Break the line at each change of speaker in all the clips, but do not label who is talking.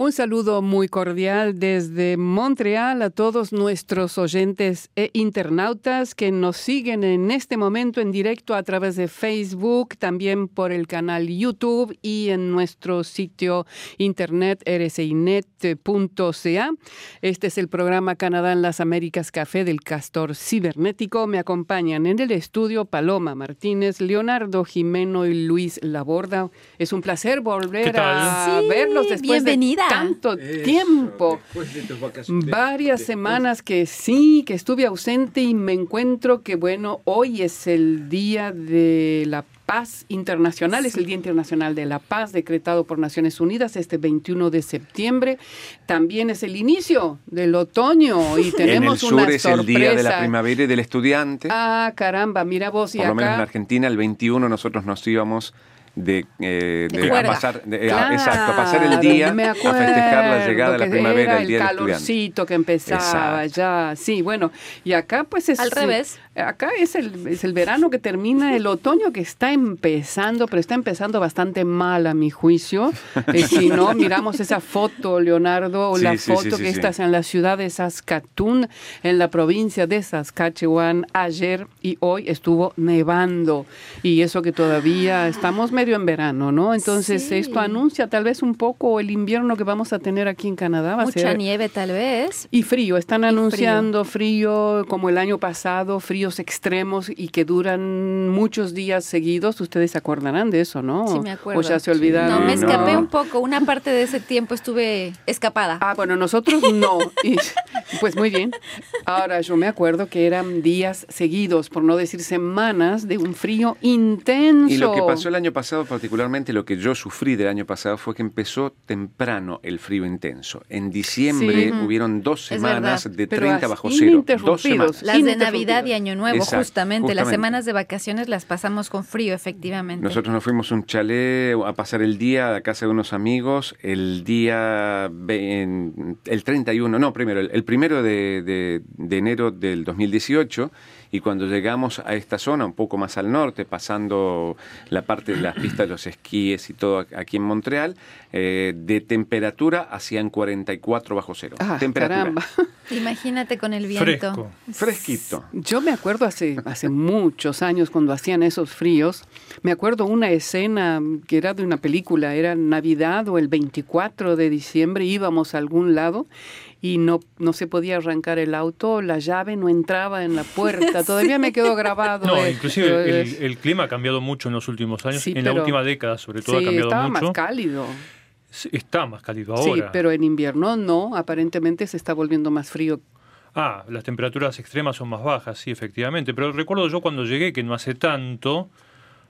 Un saludo muy cordial desde Montreal a todos nuestros oyentes e internautas que nos siguen en este momento en directo a través de Facebook, también por el canal YouTube y en nuestro sitio internet rcinet.ca. Este es el programa Canadá en las Américas Café del Castor Cibernético. Me acompañan en el estudio Paloma Martínez, Leonardo Jimeno y Luis Laborda. Es un placer volver a verlos después
bienvenida
tanto tiempo. Varias semanas que sí, que estuve ausente y me encuentro que, bueno, hoy es el día de la paz internacional, es el Día Internacional de la Paz decretado por Naciones Unidas este 21 de septiembre. También es el inicio del otoño y tenemos
en el sur
una
es el día de la
sorpresa.
primavera y del estudiante.
Ah, caramba, mira vos y
Por lo menos en
acá.
Argentina, el 21 nosotros nos íbamos de, eh,
De
de- a
juerga.
pasar, de- a-
Claro,
exacto, a pasar el día
me
a festejar la llegada de la primavera,
era
el día
el
del estudiante.
calorcito que empezaba
Exacto.
ya, sí, bueno, y acá pues es
Al revés.
Acá es el, es el verano que termina, el otoño que está empezando, pero está empezando bastante mal a mi juicio. Eh, si no, miramos esa foto, Leonardo, o
Sí,
la
sí,
foto
sí,
que
sí.
estás en la ciudad de Saskatoon, en la provincia de Saskatchewan, ayer y hoy estuvo nevando. Y eso que todavía estamos medio en verano, ¿no? Entonces
Sí.
esto anuncia tal vez un poco el invierno que vamos a tener aquí en Canadá. Va a
Mucha
ser
nieve tal vez.
y frío, están anunciando frío. como el año pasado, fríos extremos y que duran muchos días seguidos. Ustedes se acordarán de eso, ¿no?
Sí, me acuerdo.
O ya se olvidaron.
No, me
no.
escapé un poco. Una parte de ese tiempo estuve escapada.
Ah, bueno, nosotros no. Y, pues muy bien. Ahora, yo me acuerdo que eran días seguidos, por no decir semanas, de un frío intenso.
Y lo que pasó el año pasado, particularmente lo que yo sufrí del año pasado, fue que empezó temprano el frío intenso. En diciembre
Sí.
hubieron dos semanas de
Pero
30
así,
bajo cero. Dos semanas.
Las de. Navidad y Año Nuevo,
Exacto,
justamente. Las semanas de vacaciones las pasamos con frío, efectivamente.
Nosotros nos fuimos a un chalet a pasar el día a casa de unos amigos. El día, en- el 31, no, primero, el, el primero de, de- de enero del 2018. Y cuando llegamos a esta zona, un poco más al norte, pasando la parte de las pistas de los esquíes y todo aquí en Montreal, eh, de temperatura hacían 44 bajo cero.
Ah,
temperatura.
caramba.
Imagínate con el viento.
Fresco.
Fresquito.
Yo me acuerdo hace, hace muchos años cuando hacían esos fríos, me acuerdo una escena que era de una película, era Navidad o el 24 de diciembre, íbamos a algún lado y no, no se podía arrancar el auto, la llave no entraba en la puerta, todavía me quedó grabado.
No,
esto,
inclusive el, clima ha cambiado mucho en los últimos años.
Sí,
en la última década, sobre todo, ha
sí,
cambiado
estaba
mucho.
más cálido.
Sí, Está más cálido
Sí,
ahora.
pero en invierno no, aparentemente se está volviendo más frío.
Ah, las temperaturas extremas son más bajas, sí, efectivamente. Pero recuerdo yo cuando llegué, que no hace tanto,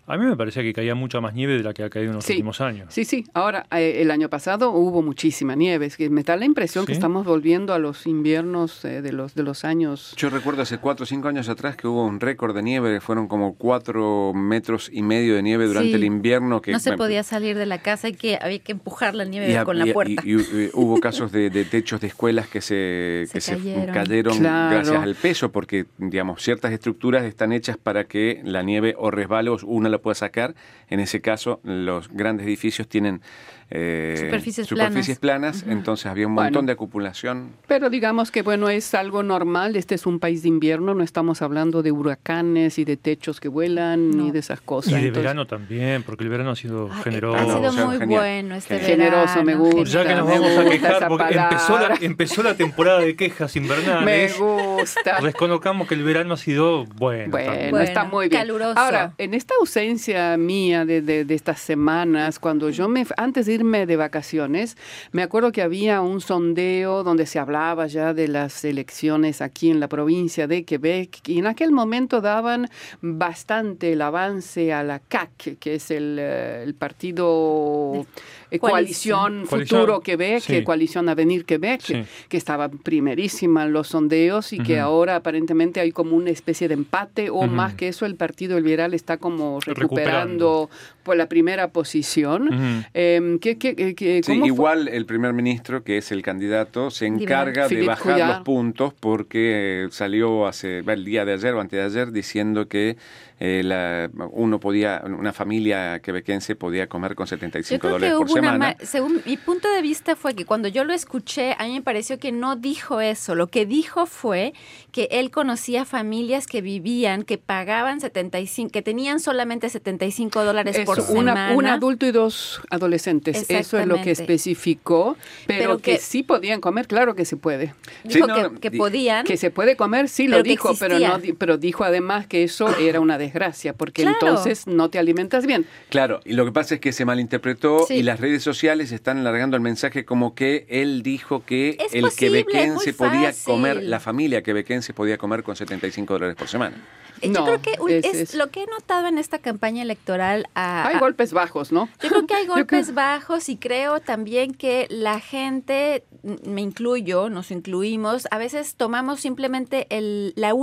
a mí me parecía que caía mucha más nieve de la que ha caído en los
Sí.
últimos años.
Sí, sí. Ahora, eh, el año pasado hubo muchísima nieve. Es que me da la impresión que estamos volviendo a los inviernos eh, de, los, de los años.
Yo recuerdo hace cuatro o cinco años atrás que hubo un récord de nieve, fueron como cuatro metros y medio de nieve durante
Sí.
el invierno. Que
No se
me-
podía salir de la casa y que había que empujar la nieve
y
con la
y-
puerta.
y- y, eh, hubo casos de, de techos de escuelas que se,
Se
que se
cayeron.
cayeron
Claro.
gracias al peso, porque digamos ciertas estructuras están hechas para que la nieve o resbale o una la pueda sacar. En ese caso, los grandes edificios tienen eh,
Superficies
superficies planas, entonces había un
Bueno.
montón de acumulación.
Pero digamos que, bueno, es algo normal. Este es un país de invierno. No estamos hablando de huracanes y de techos que vuelan
No.
ni de esas cosas.
Y de
Entonces,
verano también, porque el verano ha sido
Ay,
generoso.
ha sido
o sea,
muy
genial.
bueno este verano.
Generoso, me gusta.
Ya que nos
Me
vamos a quejar, porque empezó la, empezó la temporada de quejas
Me
invernales.
gusta.
Reconozcamos que el verano ha sido bueno.
Bueno.
Bueno,
está muy bien.
caluroso.
Ahora, en esta ausencia mía de, de- de estas semanas, cuando yo me, antes de de vacaciones, me acuerdo que había un sondeo donde se hablaba ya de las elecciones aquí en la provincia de Quebec y en aquel momento daban bastante el avance a la CAC, que es el, eh, el partido eh, Coalición,
Coalición.
Futuro Quebec,
sí.
Coalición Avenir Quebec,
Sí.
que estaba primerísima en los sondeos y que ahora aparentemente hay como una especie de empate o más que eso el Partido Liberal está como recuperando,
Recuperando.
por la primera posición. Em, ¿qué- qué- qué- qué-
Sí,
cómo fue?
igual el primer ministro, que es el candidato, se encarga de
Philippe
bajar
Couillard.
los puntos porque salió hace el día de ayer o antes de ayer diciendo que eh, la, uno podía, una familia quebequense podía comer con
Yo
75
creo que
dólares por
hubo
semana.
según mi punto de vista fue que cuando yo lo escuché, a mí me pareció que no dijo eso. Lo que dijo fue que él conocía familias que vivían, que pagaban 75, que tenían solamente 75 dólares por semana.
Un adulto y dos adolescentes. Eso es lo que especificó, pero, que, sí podían comer, claro que se puede.
Dijo que, podían.
Que se puede comer, sí lo dijo, pero no, pero dijo además que eso era una desgracia, porque entonces no te alimentas bien.
Claro, y lo que pasa es que se malinterpretó y las redes sociales están alargando el mensaje como que él dijo que el quebequense podía comer, la familia quebequense podía comer con 75 dólares por semana.
Eh, yo creo que es, lo que he notado en esta campaña electoral.
hay golpes bajos, ¿no?
Yo creo que hay golpes bajos y creo también que la gente, me incluyo, nos incluimos, a veces tomamos simplemente el, la,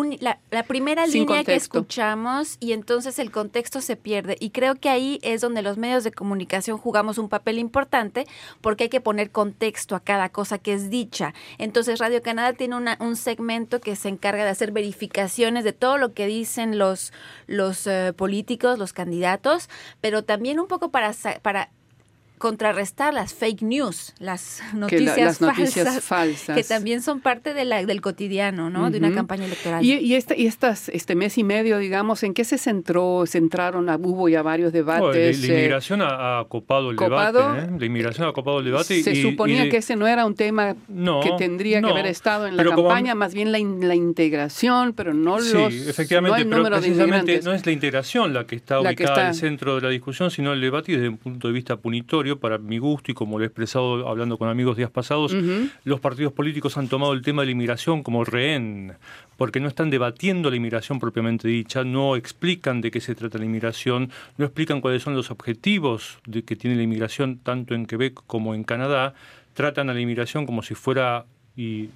la, primera línea que escuchamos y entonces el contexto se pierde. Y creo que ahí es donde los medios de comunicación jugamos un papel importante porque hay que poner contexto a cada cosa que es dicha. Entonces Radio Canadá tiene un segmento que se encarga de hacer verificaciones de todo lo que dice dicen los, los eh, políticos, los candidatos, pero también un poco para, para contrarrestar las fake news, las noticias, falsas, que también son parte de la, del cotidiano, ¿no? De una campaña electoral.
Y, y, este, y estas, este mes y medio, digamos, ¿en qué se centró? Centraron, hubo ya varios debates.
la, inmigración ha, copado el debate. ¿eh? La inmigración ha copado el debate.
Se suponía que ese no era un tema que tendría que haber estado en la campaña, más bien la, la, integración, pero no
sí,
los
efectivamente, no pero precisamente no es la integración la que está ubicada en el centro de la discusión, sino el debate desde un punto de vista punitorio para mi gusto y como lo he expresado hablando con amigos días pasados, los partidos políticos han tomado el tema de la inmigración como rehén, porque no están debatiendo la inmigración propiamente dicha, no explican de qué se trata la inmigración, no explican cuáles son los objetivos de que tiene la inmigración tanto en Quebec como en Canadá, tratan a la inmigración como si fuera y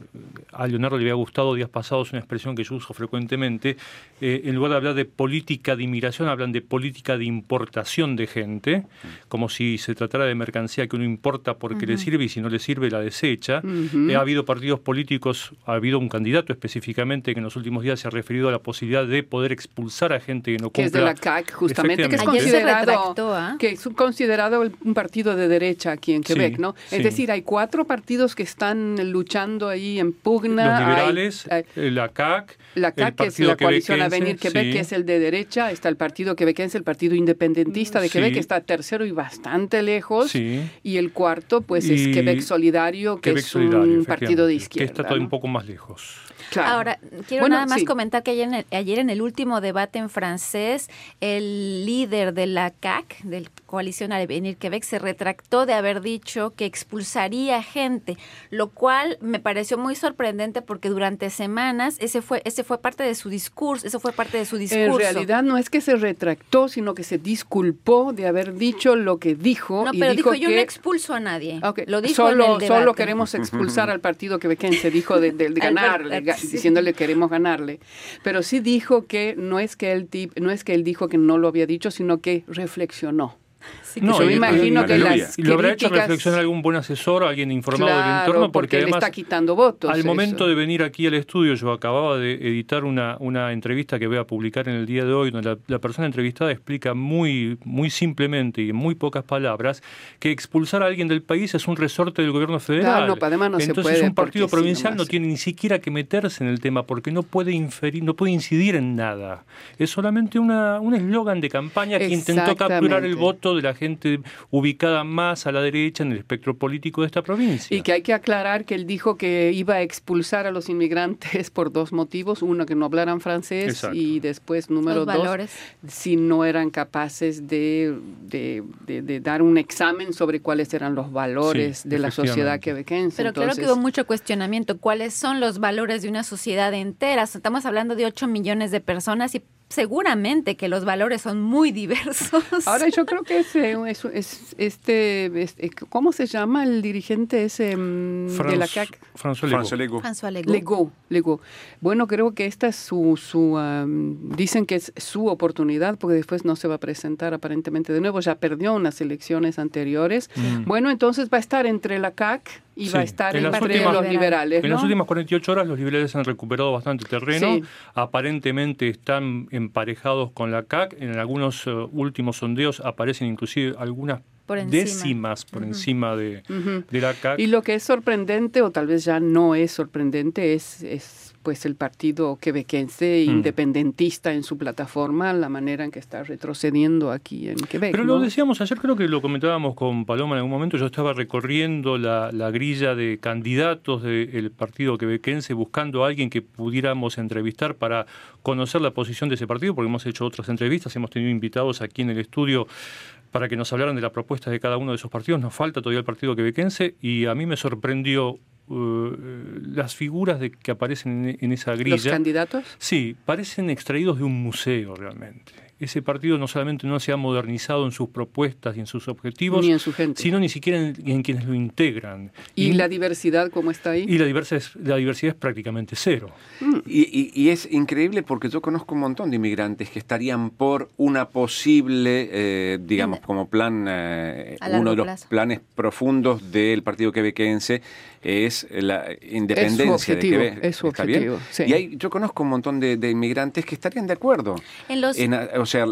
a Leonardo le había gustado días pasados una expresión que yo uso frecuentemente, eh, en lugar de hablar de política de inmigración, hablan de política de importación de gente, como si se tratara de mercancía que uno importa porque le sirve y si no le sirve la desecha. Eh, ha habido partidos políticos, ha habido un candidato específicamente que en los últimos días se ha referido a la posibilidad de poder expulsar a gente que no cumpla.
Que es de la CAC, justamente, que es considerado, ¿ah? que es considerado un partido de derecha aquí en Quebec, ¿no? Es decir, hay cuatro partidos que están luchando ahí en pugna.
Los liberales, la CAC.
La CAC, que es la coalición Avenir Quebec, que es el de derecha. Está el partido quebequense, el partido independentista de Quebec, que está tercero y bastante lejos. Y el cuarto, pues, es Quebec Solidario, que es un partido de izquierda.
Que está todo un poco más lejos.
Ahora, quiero nada más comentar que ayer en, el, ayer en el último debate en francés, el líder de la CAC, del Coalición Avenir Quebec, se retractó de haber dicho que expulsaría gente, lo cual me pareció muy sorprendente porque durante semanas ese fue, ese fue parte de su discurso, eso fue parte de su discurso.
En realidad no es que se retractó, sino que se disculpó de haber dicho lo que dijo.
No, pero dijo, yo no expulso a nadie. Lo dijo
solo, solo queremos expulsar al partido quebequense, dijo de, de, ganar, diciéndole queremos ganarle. Pero sí dijo que no es que él no es que él dijo que no lo había dicho, sino que reflexionó
no, yo me imagino que las y lo habrá hecho reflexionar algún buen asesor, alguien informado del entorno, porque, además
está quitando votos.
Al momento de venir aquí al estudio, yo acababa de editar una, una entrevista que voy a publicar en el día de hoy, donde la, persona entrevistada explica muy, muy simplemente y en muy pocas palabras que expulsar a alguien del país es un resorte del gobierno federal.
no, además no
Entonces
se puede
un partido provincial no, tiene ni siquiera que meterse en el tema porque no puede inferir, no puede incidir en nada. Es solamente una, un eslogan de campaña que intentó capturar el voto de la gente ubicada más a la derecha en el espectro político de esta provincia.
Y que hay que aclarar que él dijo que iba a expulsar a los inmigrantes por dos motivos. Uno, que no hablaran francés y después, número dos, si no eran capaces de, de, dar un examen sobre cuáles eran los valores de la sociedad quebequense.
Pero claro que hubo mucho cuestionamiento. ¿Cuáles son los valores de una sociedad entera? Estamos hablando de 8 millones de personas y seguramente que los valores son muy diversos.
Ahora yo creo que ese, es, es, este, eh, ¿cómo se llama el dirigente ese mm, de la CAC?
François Legault.
François
Legault. Bueno, creo que esta es su, su dicen que es su oportunidad porque después no se va a presentar aparentemente de nuevo, ya perdió unas elecciones anteriores. Mm. Bueno, entonces va a estar entre la CAC y va a estar en entre los liberales.
En las últimas 48 horas los liberales han recuperado bastante terreno, aparentemente están emparejados con la CAC, en algunos eh, últimos sondeos aparecen inclusive algunas décimas por encima de, de, la CAC.
Y lo que es sorprendente, o tal vez ya no es sorprendente, es, es pues el partido quebequense mm. independentista en su plataforma, la manera en que está retrocediendo aquí en Quebec.
Pero lo decíamos ayer, creo que lo comentábamos con Paloma en algún momento, yo estaba recorriendo la, grilla de candidatos del partido quebequense buscando a alguien que pudiéramos entrevistar para conocer la posición de ese partido, porque hemos hecho otras entrevistas, hemos tenido invitados aquí en el estudio para que nos hablaran de la propuesta de cada uno de esos partidos. Nos falta todavía el partido quebequense y a mí me sorprendió eh, las figuras de, que aparecen en, esa grilla. ¿Los
candidatos?
Sí, parecen extraídos de un museo realmente ese partido no solamente no se ha modernizado en sus propuestas y en sus objetivos,
ni en su gente.
sino ni siquiera en, quienes lo integran.
¿Y, la diversidad cómo está ahí?
Y la diversidad es, la diversidad es prácticamente cero.
Mm. Y, es increíble porque yo conozco un montón de inmigrantes que estarían por una posible, eh, digamos, como plan, eh, uno de los planes profundos del partido quebequense es la independencia de Quebec.
Es su objetivo,
Y yo conozco un montón de, inmigrantes que estarían de acuerdo.
En los
sea,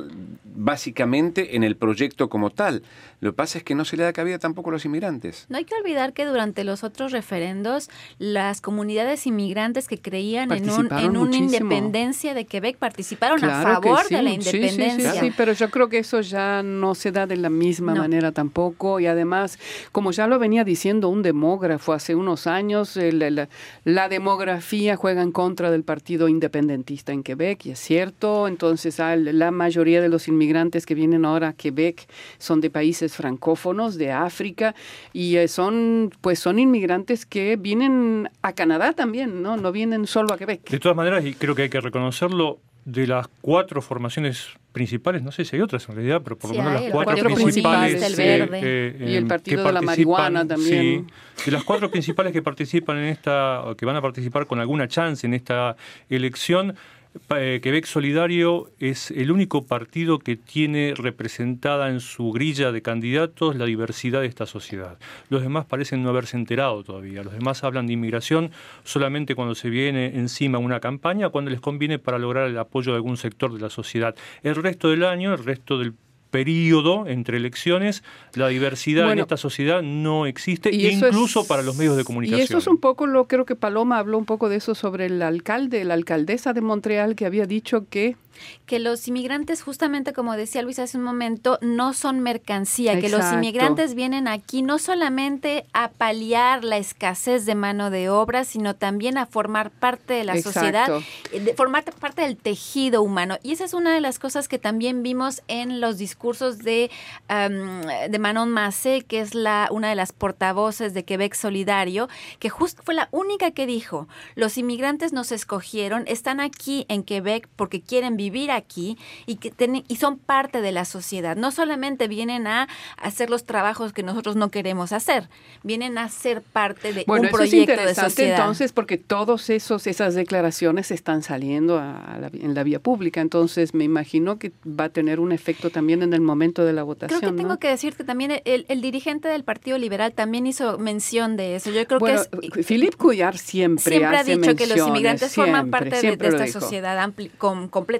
básicamente en el proyecto como tal. Lo que pasa es que no se le da cabida tampoco a los inmigrantes.
No hay que olvidar que durante los otros referendos, las comunidades inmigrantes que creían en, un, en una independencia de Quebec participaron a favor de la independencia.
Sí, pero yo creo que eso ya no se da de la misma manera tampoco. Y además, como ya lo venía diciendo un demógrafo hace unos años, la, la demografía juega en contra del partido independentista en Quebec, y es cierto. Entonces, la mayoría de los inmigrantes que vienen ahora a Quebec son de países francófonos, de África, y eh, son, pues son inmigrantes que vienen a Canadá también, ¿no? No vienen solo a Quebec.
De todas maneras, y creo que hay que reconocerlo, de las cuatro formaciones principales, no sé si hay otras en realidad, pero por lo menos las cuatro, principales.
Del verde. Eh, y el partido de la marihuana también.
Sí, de las cuatro principales que participan en esta, que van a participar con alguna chance en esta elección, eh, Quebec Solidario es el único partido que tiene representada en su grilla de candidatos la diversidad de esta sociedad. Los demás parecen no haberse enterado todavía. Los demás hablan de inmigración solamente cuando se viene encima una campaña, cuando les conviene para lograr el apoyo de algún sector de la sociedad. El resto del año, el resto del periodo entre elecciones, la diversidad en esta sociedad no existe, incluso para los medios de comunicación.
Y eso es un poco lo, creo que Paloma habló un poco de eso sobre el alcalde, la alcaldesa de Montreal, que había dicho que
que los inmigrantes, justamente como decía Luis hace un momento, no son mercancía, que los inmigrantes vienen aquí no solamente a paliar la escasez de mano de obra, sino también a formar parte de la sociedad, eh, formar parte del tejido humano. Y esa es una de las cosas que también vimos en los discursos de, de Manon Massé, que es la, una de las portavoces de Quebec Solidario, que justo fue la única que dijo, los inmigrantes nos escogieron, están aquí en Quebec porque quieren vivir vivir aquí y, que y son parte de la sociedad. No solamente vienen a hacer los trabajos que nosotros no queremos hacer, vienen a ser parte de un proyecto de sociedad.
Entonces, porque todos esos esas declaraciones están saliendo en la vía pública, entonces me imagino que va a tener un efecto también en el momento de la votación.
Creo que tengo que decir que también el, dirigente del Partido Liberal también hizo mención de eso. Yo creo que es,
Philip Cuyar siempre,
siempre
ha
dicho que los inmigrantes forman parte de, esta sociedad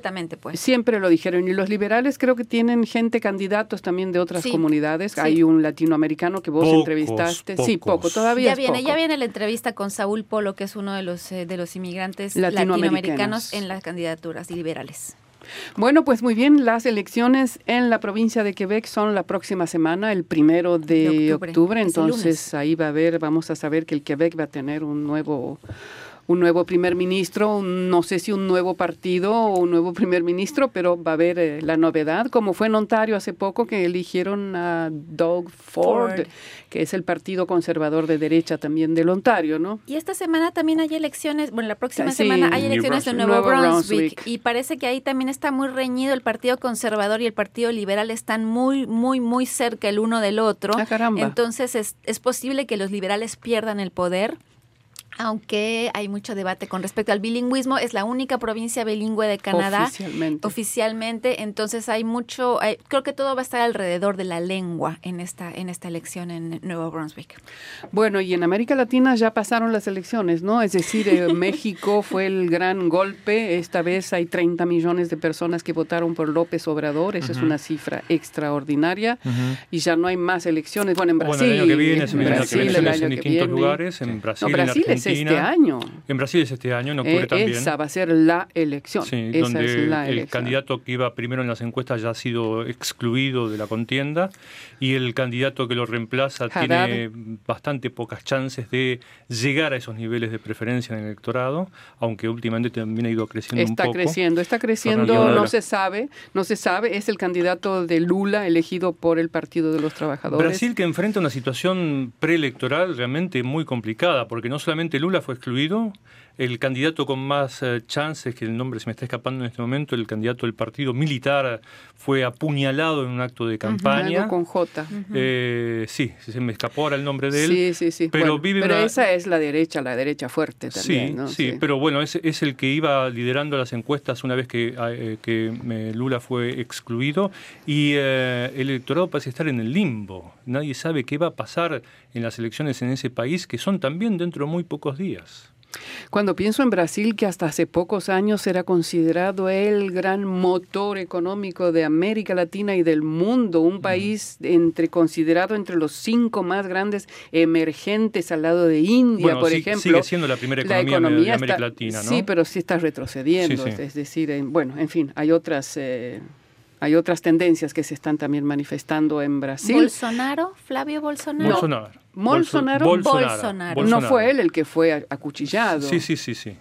completamente pues.
Siempre lo dijeron. Y los liberales creo que tienen gente, candidatos también de otras comunidades. Hay un latinoamericano que vos entrevistaste. Sí, poco, todavía.
Ya viene, ya viene la entrevista con Saúl Polo, que es uno de los, eh, de los inmigrantes latinoamericanos en las candidaturas liberales.
Bueno, pues muy bien, las elecciones en la provincia de Quebec son la próxima semana, el primero de, octubre, entonces ahí va a haber, vamos a saber que el Quebec va a tener un nuevo un nuevo primer ministro, no sé si un nuevo partido o un nuevo primer ministro, pero va a haber eh, la novedad, como fue en Ontario hace poco que eligieron a Doug Ford, que es el partido conservador de derecha también del Ontario, ¿no?
Y esta semana también hay elecciones, bueno, la próxima semana hay elecciones de Nuevo, Brunswick, y parece que ahí también está muy reñido el partido conservador y el partido liberal están muy, muy, muy cerca el uno del otro.
Ah, caramba.
Entonces es, es posible que los liberales pierdan el poder aunque hay mucho debate con respecto al bilingüismo, es la única provincia bilingüe de Canadá
oficialmente.
oficialmente. Entonces hay mucho, creo que todo va a estar alrededor de la lengua en esta en esta elección en Nuevo Brunswick.
Bueno, y en América Latina ya pasaron las elecciones, ¿no? Es decir, eh, México fue el gran golpe, esta vez hay 30 millones de personas que votaron por López Obrador, esa es una cifra extraordinaria. Y ya no hay más elecciones. Bueno, en Brasil,
bueno, el año que viene, en Brasil, en distintos lugares, en Brasil,
Brasil
en
este año.
En Brasil es este año, en octubre
eh,
también.
Esa va a ser la elección.
Sí, donde el candidato que iba primero en las encuestas ya ha sido excluido de la contienda y el candidato que lo reemplaza tiene bastante pocas chances de llegar a esos niveles de preferencia en el electorado, aunque últimamente también ha ido creciendo
está
un
poco. Está creciendo, está creciendo, no se sabe, no se sabe, es el candidato de Lula elegido por el Partido de los Trabajadores.
Brasil que enfrenta una situación preelectoral realmente muy complicada, porque no solamente Lula fue excluido, el candidato con más eh, chances, que el nombre se me está escapando en este momento, el candidato del partido militar fue apuñalado en un acto de campaña.
con J.
Eh, sí, se me escapó ahora el nombre de él.
Sí, sí, sí.
Pero, vive
pero esa es la derecha, la derecha fuerte también.
Sí, sí, pero bueno, es, es, el que iba liderando las encuestas una vez que, ah, eh, que Lula fue excluido y el electorado parece estar en el limbo. Nadie sabe qué va a pasar en las elecciones en ese país, que son también dentro de muy pocos días.
Cuando pienso en Brasil, que hasta hace pocos años era considerado el gran motor económico de América Latina y del mundo, un país entre considerado entre los cinco más grandes emergentes al lado de India, por ejemplo.
Sigue siendo la primera economía, de, América Latina, ¿no?
Sí, pero sí está retrocediendo. Es decir, bueno, en fin, hay otras. Eh, hay otras tendencias que se están también manifestando en Brasil.
Bolsonaro, Flavio Bolsonaro.
Bolsonaro.
Bolsonaro.
Bolsonaro.
No fue él el que fue acuchillado.
Sí, sí, sí, sí.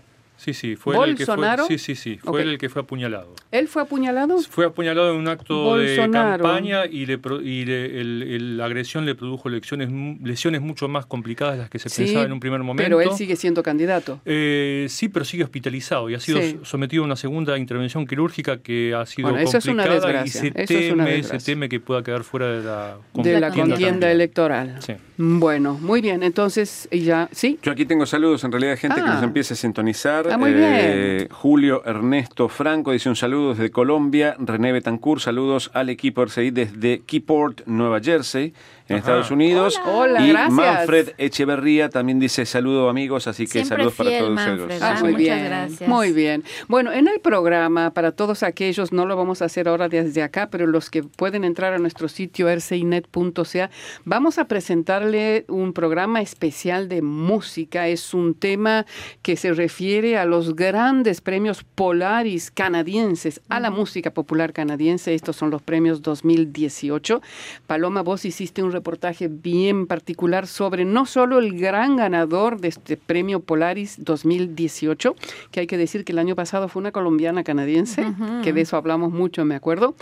Sí, sí, fue el que fue, sí, sí, sí, fue el que fue apuñalado.
¿Él fue apuñalado?
Fue apuñalado en un acto de campaña y, le, y la agresión le produjo lesiones, lesiones mucho más complicadas de las que se pensaba en un primer momento.
Pero él sigue siendo candidato.
Eh, sí, pero sigue hospitalizado y ha sido sometido a una segunda intervención quirúrgica que ha sido complicada y se teme, se teme que pueda quedar fuera de la,
de la contienda electoral. Sí. Bueno, muy bien, entonces ya, ¿sí?
Yo aquí tengo saludos en realidad de gente que nos ah. empieza a sintonizar.
Ah, muy
eh, Julio Ernesto Franco dice un saludo desde Colombia. René Betancourt, saludos al equipo RCI desde Keyport, Nueva Jersey en Estados Unidos.
Hola,
y
gracias.
Manfred Echeverría también dice saludo amigos, así que saludos para todos
Manfred, ah, muy
muchas
bien, gracias.
Muy bien. Bueno, en el programa, para todos aquellos, no lo vamos a hacer ahora desde acá, pero los que pueden entrar a nuestro sitio rcinet.ca, vamos a presentarle un programa especial de música. Es un tema que se refiere a los grandes premios Polaris canadienses, a la música popular canadiense. Estos son los premios 2018. Paloma, vos hiciste un reportaje bien particular sobre no solo el gran ganador de este premio Polaris 2018, que hay que decir que el año pasado fue una colombiana canadiense, que de eso hablamos mucho, me acuerdo,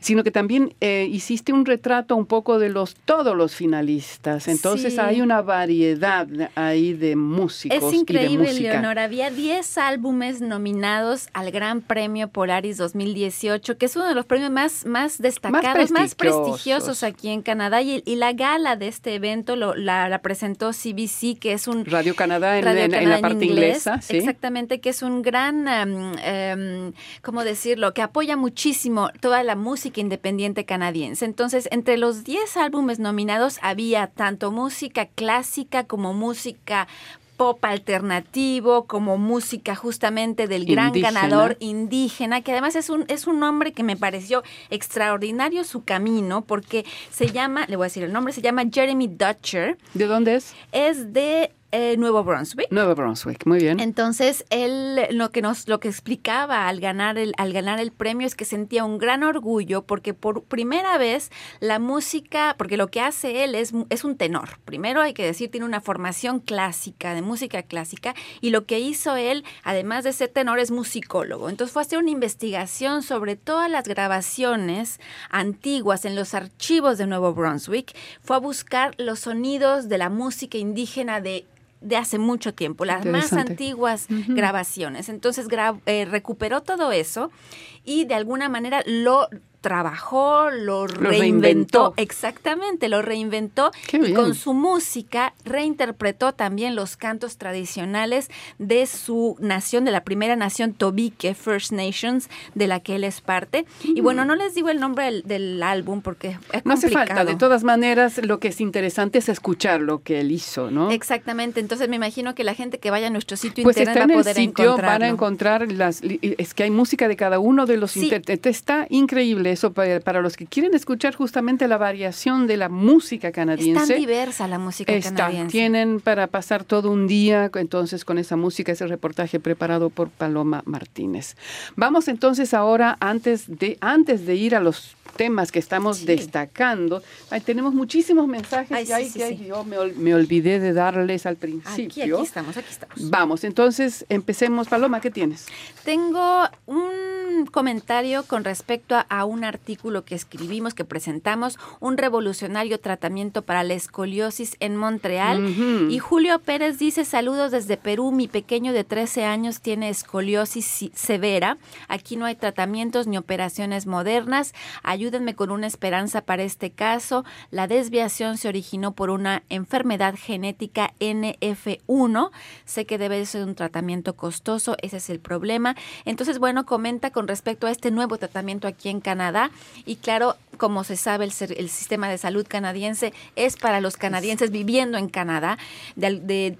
sino que también eh, hiciste un retrato un poco de los todos los finalistas. Entonces hay una variedad ahí de músicos.
Es increíble,
y
de Leonor. Había 10 álbumes nominados al Gran Premio Polaris 2018, que es uno de los premios más, más destacados, más, prestigiosos aquí en Canadá. Y, y la gala de este evento lo, la, presentó CBC, que es un...
Radio Canadá en, la parte inglesa.
Exactamente, que es un gran, um, ¿cómo decirlo?, que apoya muchísimo toda la música independiente canadiense. Entonces, entre los 10 álbumes nominados había tanto música clásica como música pop alternativo, como música justamente del gran ganador indígena, que además es un, es un nombre que me pareció extraordinario su camino, porque se llama, le voy a decir el nombre, se llama Jeremy Dutcher.
¿De dónde es?
Es de eh, Nuevo Brunswick.
Nuevo Brunswick, muy bien.
Entonces, él lo que nos lo que explicaba al ganar el al ganar el premio es que sentía un gran orgullo porque por primera vez la música, porque lo que hace él es, es un tenor. Primero hay que decir, tiene una formación clásica, de música clásica, y lo que hizo él, además de ser tenor, es musicólogo. Entonces fue a hacer una investigación sobre todas las grabaciones antiguas en los archivos de Nuevo Brunswick, fue a buscar los sonidos de la música indígena de de hace mucho tiempo, las más antiguas grabaciones. Entonces eh, recuperó todo eso y de alguna manera lo trabajó, lo, reinventó. Exactamente, lo reinventó y con su música reinterpretó también los cantos tradicionales de su nación, de la primera nación Tobique, First Nations, de la que él es parte. Y bueno, no les digo el nombre del, álbum porque es
No hace falta, de todas maneras, lo que es interesante es escuchar lo que él hizo, ¿no?
Exactamente, entonces me imagino que la gente que vaya a nuestro sitio pues internet va a poder sitio,
van a encontrar las... Es que hay música de cada uno de los intérpretes. Está increíble eso para, los que quieren escuchar justamente la variación de la música canadiense. Es
tan diversa la música canadiense.
Tienen para pasar todo un día entonces con esa música, ese reportaje preparado por Paloma Martínez. Vamos entonces ahora, antes de, antes de ir a los temas que estamos destacando. tenemos muchísimos mensajes que yo me, olvidé de darles al principio.
Aquí, estamos, aquí estamos.
Vamos, entonces empecemos. Paloma, ¿qué tienes?
Tengo un comentario con respecto a, un artículo que escribimos, que presentamos, un revolucionario tratamiento para la escoliosis en Montreal. Y Julio Pérez dice, saludos desde Perú, mi pequeño de 13 años tiene escoliosis severa. Aquí no hay tratamientos ni operaciones modernas. Hay ayúdenme con una esperanza para este caso. La desviación se originó por una enfermedad genética NF1. Sé que debe ser un tratamiento costoso, ese es el problema. Entonces, bueno, comenta con respecto a este nuevo tratamiento aquí en Canadá. Y claro, como se sabe, el, el sistema de salud canadiense es para los canadienses viviendo en Canadá,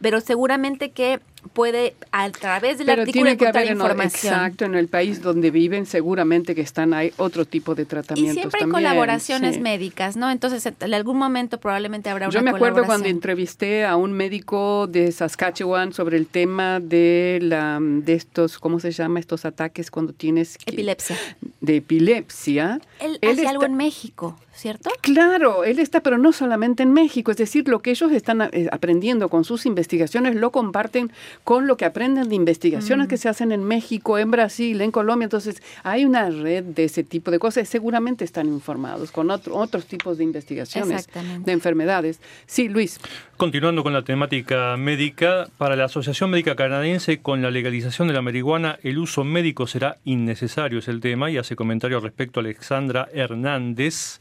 pero seguramente que puede a través del Pero artículo tiene que haber información.
exacto, en el país donde viven seguramente que están hay otro tipo de tratamientos
Y siempre hay colaboraciones médicas, ¿no? Entonces, en algún momento probablemente habrá una
Yo me acuerdo cuando entrevisté a un médico de Saskatchewan sobre el tema de la de estos, ¿cómo se llama? Estos ataques cuando tienes
epilepsia.
De epilepsia.
Él, hace algo en México. ¿Cierto?
Claro, él está, pero no solamente en México, es decir, lo que ellos están eh, aprendiendo con sus investigaciones lo comparten con lo que aprenden de investigaciones que mm. se hacen en México, en Brasil, en Colombia, entonces hay una red de ese tipo de cosas, seguramente están informados con otros tipos de investigaciones de enfermedades. Sí, Luis.
Continuando con la temática médica, para la Asociación Médica Canadiense, con la legalización de la marihuana, el uso médico será innecesario, es el tema, y hace comentario respecto a Alexandra Hernández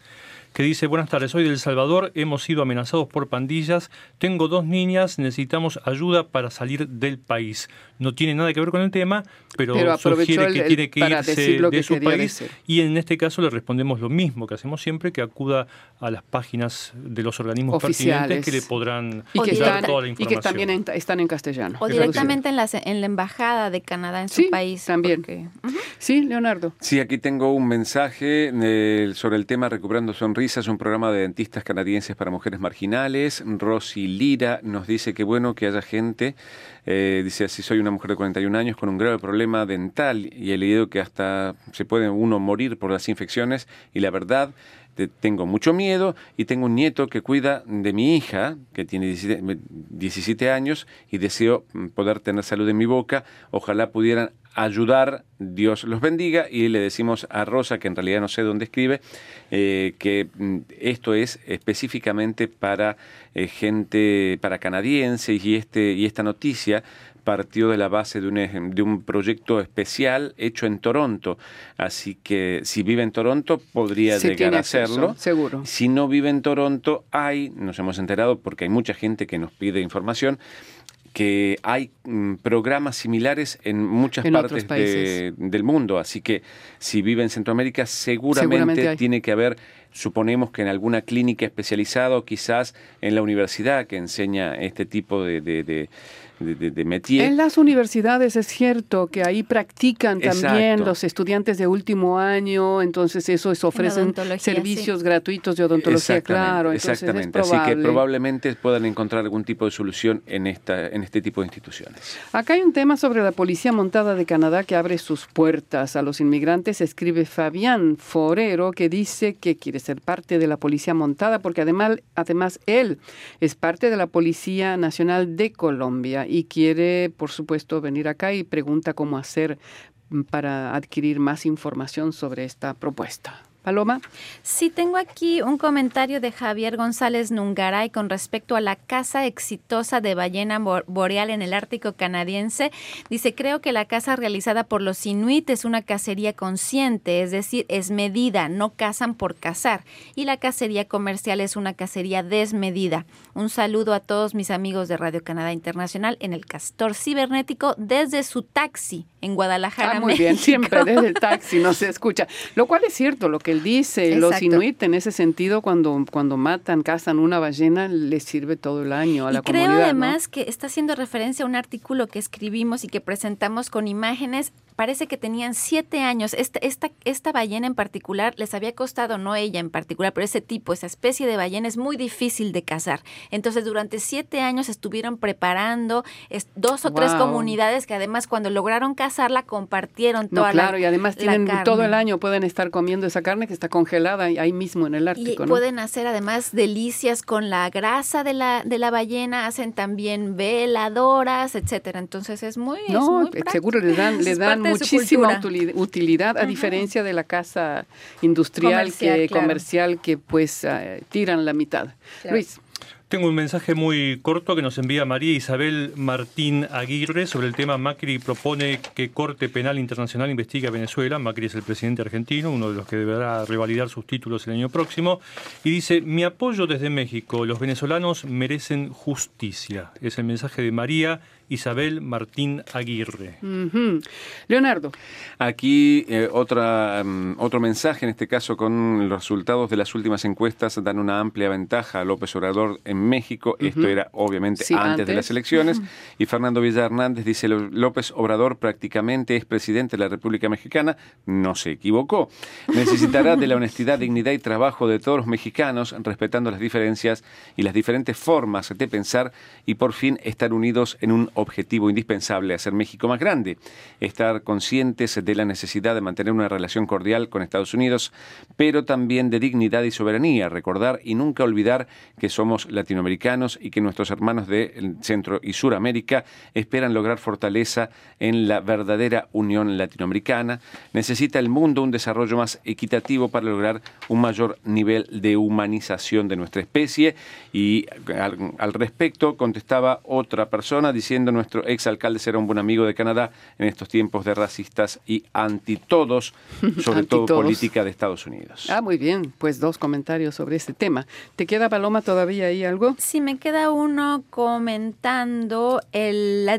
que dice, buenas tardes, soy del Salvador, hemos sido amenazados por pandillas, tengo dos niñas, necesitamos ayuda para salir del país. No tiene nada que ver con el tema, pero, sugiere que tiene que irse de su país y en este caso le respondemos lo mismo que hacemos siempre, que acuda a las páginas de los organismos pertinentes que le podrán
y
dar toda la información.
Y que también están en castellano.
O directamente en la, en la embajada de Canadá en su país.
también. Sí, Leonardo.
Sí, aquí tengo un mensaje eh, sobre el tema Recuperando Es un programa de dentistas canadienses para mujeres marginales. Rosy Lira nos dice que bueno que haya gente, eh, dice así, soy una mujer de 41 años con un grave problema dental y he leído que hasta se puede uno morir por las infecciones y la verdad tengo mucho miedo y tengo un nieto que cuida de mi hija, que tiene 17 años, y deseo poder tener salud en mi boca. Ojalá pudieran ayudar, Dios los bendiga, y le decimos a Rosa, que en realidad no sé dónde escribe, eh, que mm, esto es específicamente para eh, gente, para canadienses, y, este, y esta noticia partió de la base de un, de un proyecto especial hecho en Toronto. Así que si vive en Toronto, podría llegar a hacerlo.
seguro.
Si no vive en Toronto, hay, nos hemos enterado porque hay mucha gente que nos pide información, que hay mm, programas similares en muchas partes del mundo. Así que si vive en Centroamérica, seguramente, tiene que haber, suponemos que en alguna clínica especializada o quizás en la universidad que enseña este tipo de
en las universidades es cierto que ahí practican también los estudiantes de último año, entonces eso es, ofrecen servicios gratuitos de odontología, claro.
exactamente, así que probablemente puedan encontrar algún tipo de solución en, esta, en este tipo de instituciones.
Acá hay un tema sobre la Policía Montada de Canadá que abre sus puertas a los inmigrantes. Escribe Fabián Forero que dice que quiere ser parte de la Policía Montada porque además, además él es parte de la Policía Nacional de Colombia y quiere, por supuesto, venir acá y pregunta cómo hacer para adquirir más información sobre esta propuesta. Paloma.
Sí, tengo aquí un comentario de Javier González Nungaray con respecto a la caza exitosa de ballena boreal en el Ártico canadiense. Dice, creo que la caza realizada por los inuit es una cacería consciente, es decir, es medida, no cazan por cazar. Y la cacería comercial es una cacería desmedida. Un saludo a todos mis amigos de Radio Canadá Internacional en el Castor Cibernético desde su taxi en Guadalajara.
Ah, muy bien, siempre desde el taxi no se escucha. Lo cual es cierto, lo que él dice. Los inuit en ese sentido, cuando, cuando matan, cazan una ballena, les sirve todo el año a la
comunidad. Creo además que está haciendo referencia a un artículo que escribimos y que presentamos con imágenes parece que tenían siete años. Esta, esta, esta ballena en particular les había costado, no ella en particular, pero ese tipo, esa especie de ballena es muy difícil de cazar. Entonces, durante siete años estuvieron preparando dos o tres comunidades que además cuando lograron cazarla compartieron toda
no, claro, y además tienen todo el año pueden estar comiendo esa carne que está congelada ahí mismo en el Ártico.
Y pueden hacer además delicias con la grasa de la, de la ballena, hacen también veladoras, etcétera. Entonces es muy, no,
seguro le dan, le dan muchísima utilidad, a diferencia de la casa industrial comercial, que, comercial que pues ah, tiran la mitad. Luis.
Tengo un mensaje muy corto que nos envía María Isabel Martín Aguirre sobre el tema Macri propone que Corte Penal Internacional investigue a Venezuela. Macri es el presidente argentino, uno de los que deberá revalidar sus títulos el año próximo. Y dice, mi apoyo desde México, los venezolanos merecen justicia. Es el mensaje de María Isabel Martín Aguirre.
Leonardo.
Aquí eh, otra, mm, otro mensaje, en este caso con los resultados de las últimas encuestas, dan una amplia ventaja a López Obrador en México. Esto era obviamente antes, de las elecciones. Y Fernando Villar Hernández dice, López Obrador prácticamente es presidente de la República Mexicana. No se equivocó. Necesitará de la honestidad, dignidad y trabajo de todos los mexicanos, respetando las diferencias y las diferentes formas de pensar y por fin estar unidos en un objetivo indispensable, hacer México más grande, estar conscientes de la necesidad de mantener una relación cordial con Estados Unidos, pero también de dignidad y soberanía, recordar y nunca olvidar que somos latinoamericanos y que nuestros hermanos de Centro y Suramérica esperan lograr fortaleza en la verdadera unión latinoamericana. Necesita el mundo un desarrollo más equitativo para lograr un mayor nivel de humanización de nuestra especie y al, al respecto contestaba otra persona diciendo nuestro ex alcalde será un buen amigo de Canadá en estos tiempos de racistas y anti todos, sobre todo política de Estados Unidos.
Ah, muy bien. Pues dos comentarios sobre este tema. ¿Te queda, Paloma, todavía ahí algo?
Sí, me queda uno comentando el,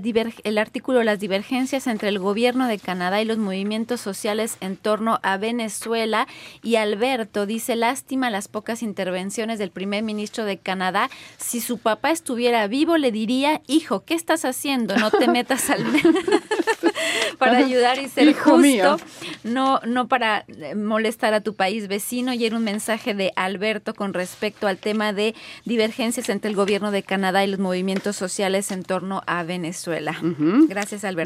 el artículo Las divergencias entre el gobierno de Canadá y los movimientos sociales en torno a Venezuela. Y Alberto dice, lástima las pocas intervenciones del primer ministro de Canadá. Si su papá estuviera vivo, le diría, hijo, ¿qué estás haciendo? No te metas al para ayudar y ser justo, no no para eh, molestar a tu país vecino. Y era un mensaje de Alberto con respecto al tema de divergencias entre el gobierno de Canadá y los movimientos sociales en torno a Venezuela. Gracias, Alberto.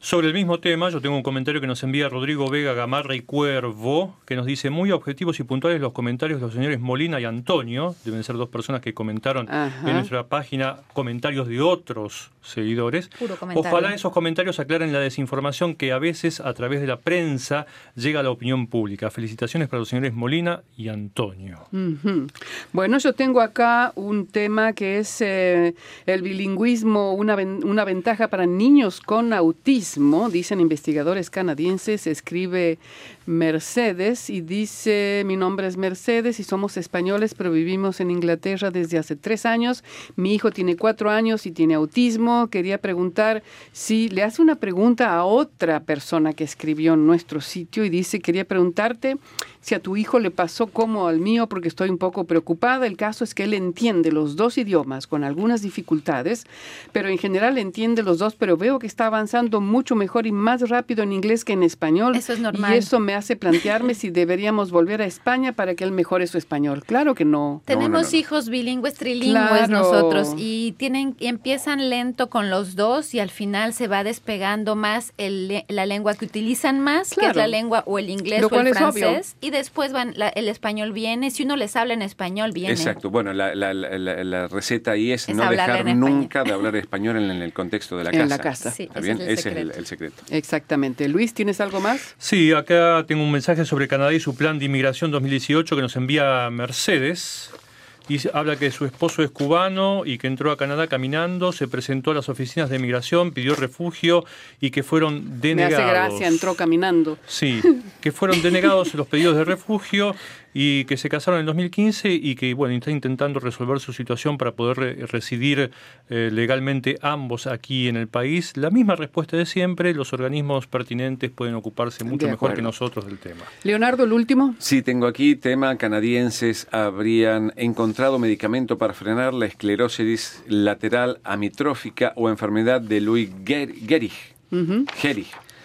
Sobre el mismo tema, yo tengo un comentario que nos envía Rodrigo Vega Gamarra y Cuervo, que nos dice muy objetivos y puntuales los comentarios de los señores Molina y Antonio, deben ser dos personas que comentaron en nuestra página comentarios de otros seguidores. Ojalá esos comentarios aclaren la desinformación que a veces a través de la prensa llega a la opinión pública. Felicitaciones para los señores Molina y Antonio.
Bueno, yo tengo acá un tema que es eh, el bilingüismo, una, una ventaja para niños con autismo, dicen investigadores canadienses, escribe Mercedes y dice, mi nombre es Mercedes y somos españoles, pero vivimos en Inglaterra desde hace tres años. Mi hijo tiene cuatro años y tiene autismo. Quería preguntar si le hace una pregunta a otra persona que escribió en nuestro sitio y dice, quería preguntarte si a tu hijo le pasó como al mío, porque estoy un poco preocupada. El caso es que él entiende los dos idiomas con algunas dificultades, pero en general entiende los dos, pero veo que está avanzando mucho mejor y más rápido en inglés que en español.
Eso es normal.
Y eso me hace plantearme si deberíamos volver a España para que él mejore su español. Claro que no.
Tenemos hijos bilingües, trilingües nosotros y tienen empiezan lento con los dos y al final se va despegando más el, la lengua que utilizan más, que es la lengua o el inglés o el francés después van, el español viene, si uno les habla en español, viene.
Exacto, bueno, la, la, la, receta ahí es, no dejar nunca de hablar español en, el contexto de la casa.
En la casa.
¿Está bien? Ese es el, secreto.
Exactamente. Luis, ¿tienes algo más?
Sí, acá acá tengo un mensaje sobre Canadá y su plan de inmigración 2018 que nos envía Mercedes. Y habla que su esposo es cubano y que entró a Canadá caminando, se presentó a las oficinas de inmigración, pidió refugio y que fueron denegados. Me
hace gracia, entró caminando.
Sí, que fueron denegados los pedidos de refugio y que se casaron en 2015 y que bueno está intentando resolver su situación para poder residir eh, legalmente ambos aquí en el país. La misma respuesta de siempre, los organismos pertinentes pueden ocuparse mucho mejor que nosotros del tema.
Leonardo, el último.
Sí, tengo aquí tema canadienses habrían encontrado medicamento para frenar la esclerosis lateral amitrófica o enfermedad de Louis Gehrig.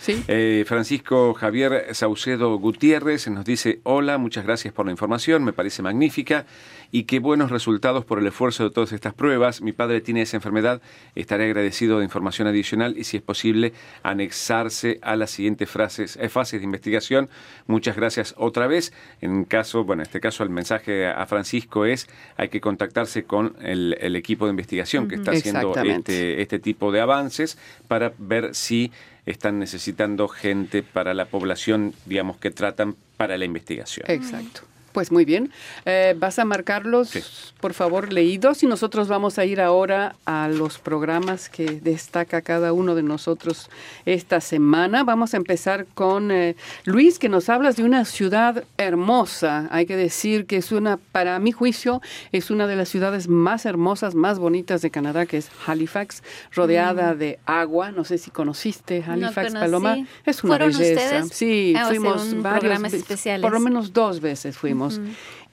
Eh, Francisco Javier Saucedo Gutiérrez nos dice, hola, muchas gracias por la información, me parece magnífica y qué buenos resultados por el esfuerzo de todas estas pruebas. Mi padre tiene esa enfermedad, estaré agradecido de información adicional y si es posible anexarse a las siguientes frases, eh, fases de investigación. Muchas gracias otra vez. En caso, bueno, en este caso el mensaje a Francisco es hay que contactarse con el, equipo de investigación que está haciendo este, este tipo de avances para ver si están necesitando gente para la población, digamos, que tratan para la investigación.
Exacto. Pues muy bien. Eh, ¿Vas a marcarlos, por favor, leídos? Y nosotros vamos a ir ahora a los programas que destaca cada uno de nosotros esta semana. Vamos a empezar con eh, Luis, que nos hablas de una ciudad hermosa. Hay que decir que es una, para mi juicio, es una de las ciudades más hermosas, más bonitas de Canadá, que es Halifax, rodeada mm. de agua. No sé si conociste Halifax, Paloma. Es una belleza. Sí,
ah, fuimos varios, especiales.
por lo menos dos veces fuimos.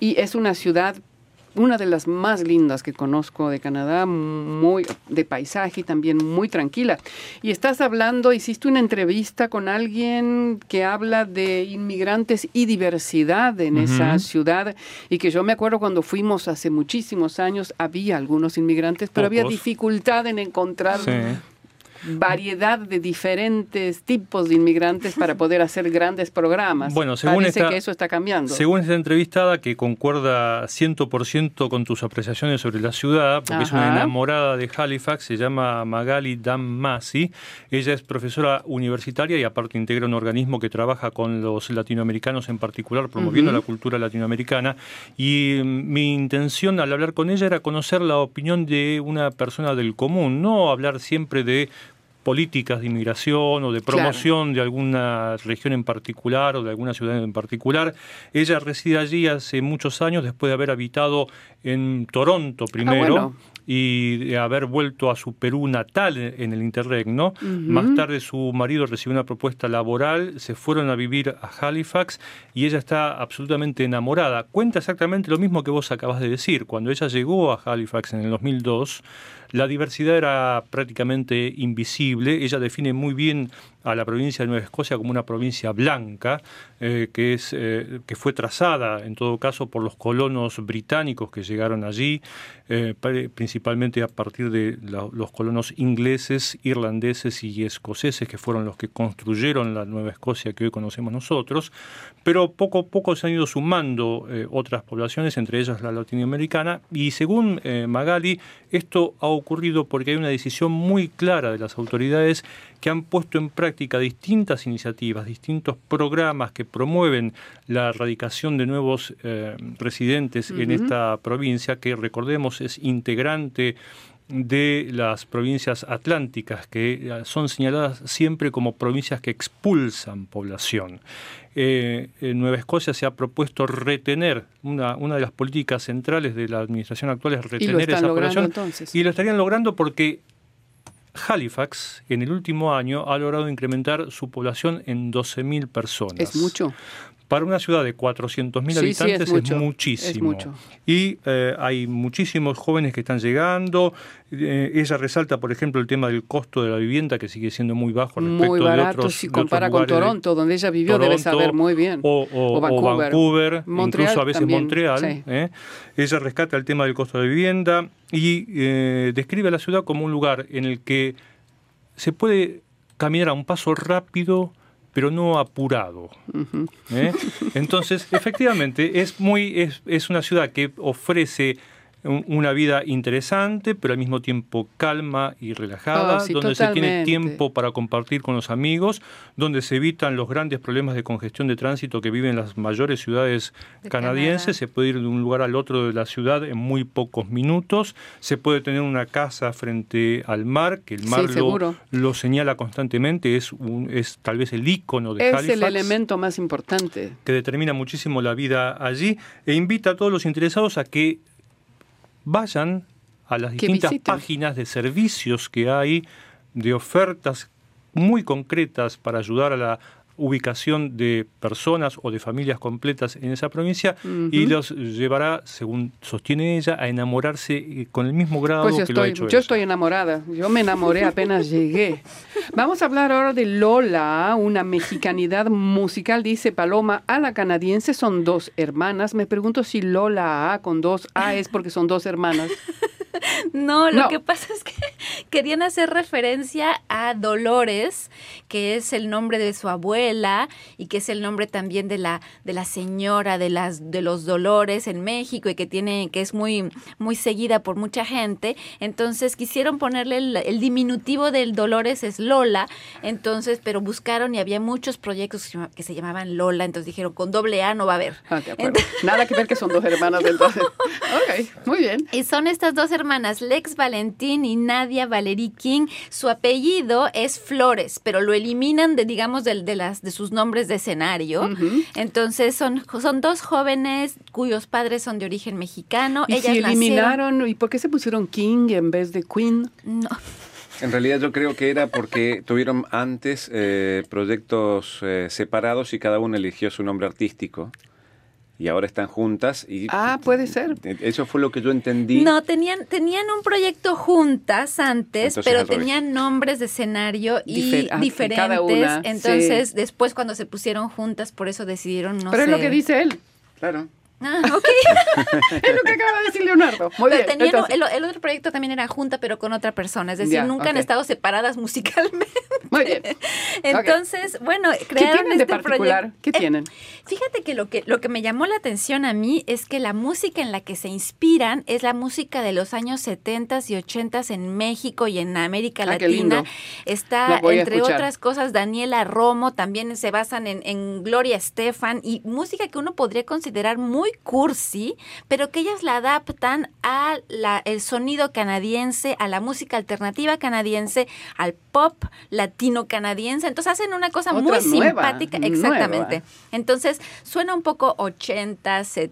Y es una ciudad una de las más lindas que conozco de Canadá, muy de paisaje y también muy tranquila. Y estás hablando, hiciste una entrevista con alguien que habla de inmigrantes y diversidad en esa ciudad y que yo me acuerdo cuando fuimos hace muchísimos años había algunos inmigrantes, pero había dificultad en encontrar variedad de diferentes tipos de inmigrantes para poder hacer grandes programas.
Bueno, según
Parece que eso está cambiando.
Según esta entrevistada, que concuerda 100% con tus apreciaciones sobre la ciudad, porque es una enamorada de Halifax, se llama Magali Dammasi. Ella es profesora universitaria y aparte integra un organismo que trabaja con los latinoamericanos en particular, promoviendo la cultura latinoamericana. Y mm, mi intención al hablar con ella era conocer la opinión de una persona del común, no hablar siempre de políticas de inmigración o de promoción de alguna región en particular o de alguna ciudad en particular. Ella reside allí hace muchos años después de haber habitado en Toronto primero. Ah, y de haber vuelto a su Perú natal en el Interregno. Más tarde su marido recibió una propuesta laboral, se fueron a vivir a Halifax y ella está absolutamente enamorada. Cuenta exactamente lo mismo que vos acabas de decir. Cuando ella llegó a Halifax en el 2002, la diversidad era prácticamente invisible. Ella define muy bien a la provincia de Nueva Escocia como una provincia blanca, eh, que, es, eh, que fue trazada en todo caso por los colonos británicos que llegaron allí, eh, principalmente a partir de los colonos ingleses, irlandeses y escoceses, que fueron los que construyeron la Nueva Escocia que hoy conocemos nosotros, pero poco a poco se han ido sumando otras poblaciones, entre ellas la latinoamericana, y según Magali, esto ha ocurrido porque hay una decisión muy clara de las autoridades que han puesto en práctica distintas iniciativas, distintos programas que promueven la erradicación de nuevos eh, residentes en esta provincia, que recordemos es integrante de las provincias atlánticas, que eh, son señaladas siempre como provincias que expulsan población. Eh, en Nueva Escocia se ha propuesto retener, una, una de las políticas centrales de la administración actual es retener esa población. Y lo estarían logrando porque Halifax en el último año ha logrado incrementar su población en 12.000 personas.
Es mucho.
Para una ciudad de 400.000 habitantes es, muchísimo. Y eh, hay muchísimos jóvenes que están llegando. Eh, ella resalta, por ejemplo, el tema del costo de la vivienda, que sigue siendo muy bajo respecto
muy barato,
de otros
si compara con Toronto, donde ella vivió, debe saber muy bien.
O, Vancouver, incluso a veces Montreal. ¿eh? Ella rescata el tema del costo de vivienda y describe a la ciudad como un lugar en el que se puede caminar a un paso rápido pero no apurado. ¿eh? Entonces, efectivamente, es, muy, es, es, una ciudad que ofrece una vida interesante, pero al mismo tiempo calma y relajada,
Oh, sí,
donde se tiene tiempo para compartir con los amigos, donde se evitan los grandes problemas de congestión de tránsito que viven las mayores ciudades
De
canadienses.
Canadá.
Se puede ir de un lugar al otro de la ciudad en muy pocos minutos. Se puede tener una casa frente al mar, que el
Sí,
mar lo, lo señala constantemente, es, un, es tal vez el ícono de
Es
Halifax
el elemento más importante.
que determina muchísimo la vida allí e invita a todos los interesados a que vayan a las distintas
visiten.
páginas de servicios que hay, de ofertas muy concretas para ayudar a la ubicación de personas o de familias completas en esa provincia y los llevará, según sostiene ella, a enamorarse eh, con el mismo grado
Pues
que lo ha
estoy,
hecho
yo
ella.
estoy enamorada. Yo me enamoré apenas llegué. Vamos a hablar ahora de Lola, una mexicanidad musical, dice Paloma, a la canadiense son dos hermanas. Me pregunto si Lola A con dos A es porque son dos hermanas.
No, lo
No.
que pasa es que querían hacer referencia a Dolores, que es el nombre de su abuela y que es el nombre también de la de la señora de las de los Dolores en México y que tiene que es muy muy seguida por mucha gente. Entonces quisieron ponerle el, el diminutivo del Dolores es Lola. Entonces, pero buscaron y había muchos proyectos que se llamaban Lola. Entonces dijeron con doble A no va a haber.
Ah, de acuerdo. Nada que ver que son dos hermanas entonces. Ok, muy bien.
Y son estas dos hermanas, Lex Valentín y Nadia Valerie King. Su apellido es Flores, pero lo eliminan de, digamos, de, de las, de sus nombres de escenario. Entonces son, son dos jóvenes cuyos padres son de origen mexicano.
Y
Ellas
si
nacieron-
eliminaron, ¿y por qué se pusieron King en vez de Queen?
No,
En realidad yo creo que era porque tuvieron antes eh, proyectos eh, separados y cada uno eligió su nombre artístico. Y ahora están juntas y...
Ah, puede ser.
Eso fue lo que yo entendí.
no tenían, tenían un proyecto juntas antes,
Entonces,
pero tenían nombres de escenario y
Difer- ah,
diferentes.
cada una, sí.
Entonces, después cuando se pusieron juntas, por eso decidieron no
Pero es lo
sé.
que dice él.
Claro.
Ah, ok.
Es lo que acaba de decir Leonardo. Muy
Pero
bien.
tenían-
entonces,
el, el otro proyecto también era junta, pero con otra persona. Es decir,
Ya,
nunca han
ok.
estado separadas musicalmente.
Muy bien.
Entonces, bueno,
¿Qué
crearon
tienen de
este
particular?
proyecto.
¿Qué
Eh,
tienen?
Fíjate que lo, que lo que me llamó la atención a mí es que la música en la que se inspiran es la música de los años 70 y 80 en México y en América
Ah, qué
Latina. Está, entre otras cosas, Daniela Romo, también se basan en, en Gloria Estefan y música que uno podría considerar muy cursi, pero que ellas la adaptan a la, el sonido canadiense, a la música alternativa canadiense, al pop latino canadiense. Entonces hacen una cosa
Otra
muy
nueva,
simpática.
nueva.
Exactamente. Entonces suena un poco 80s,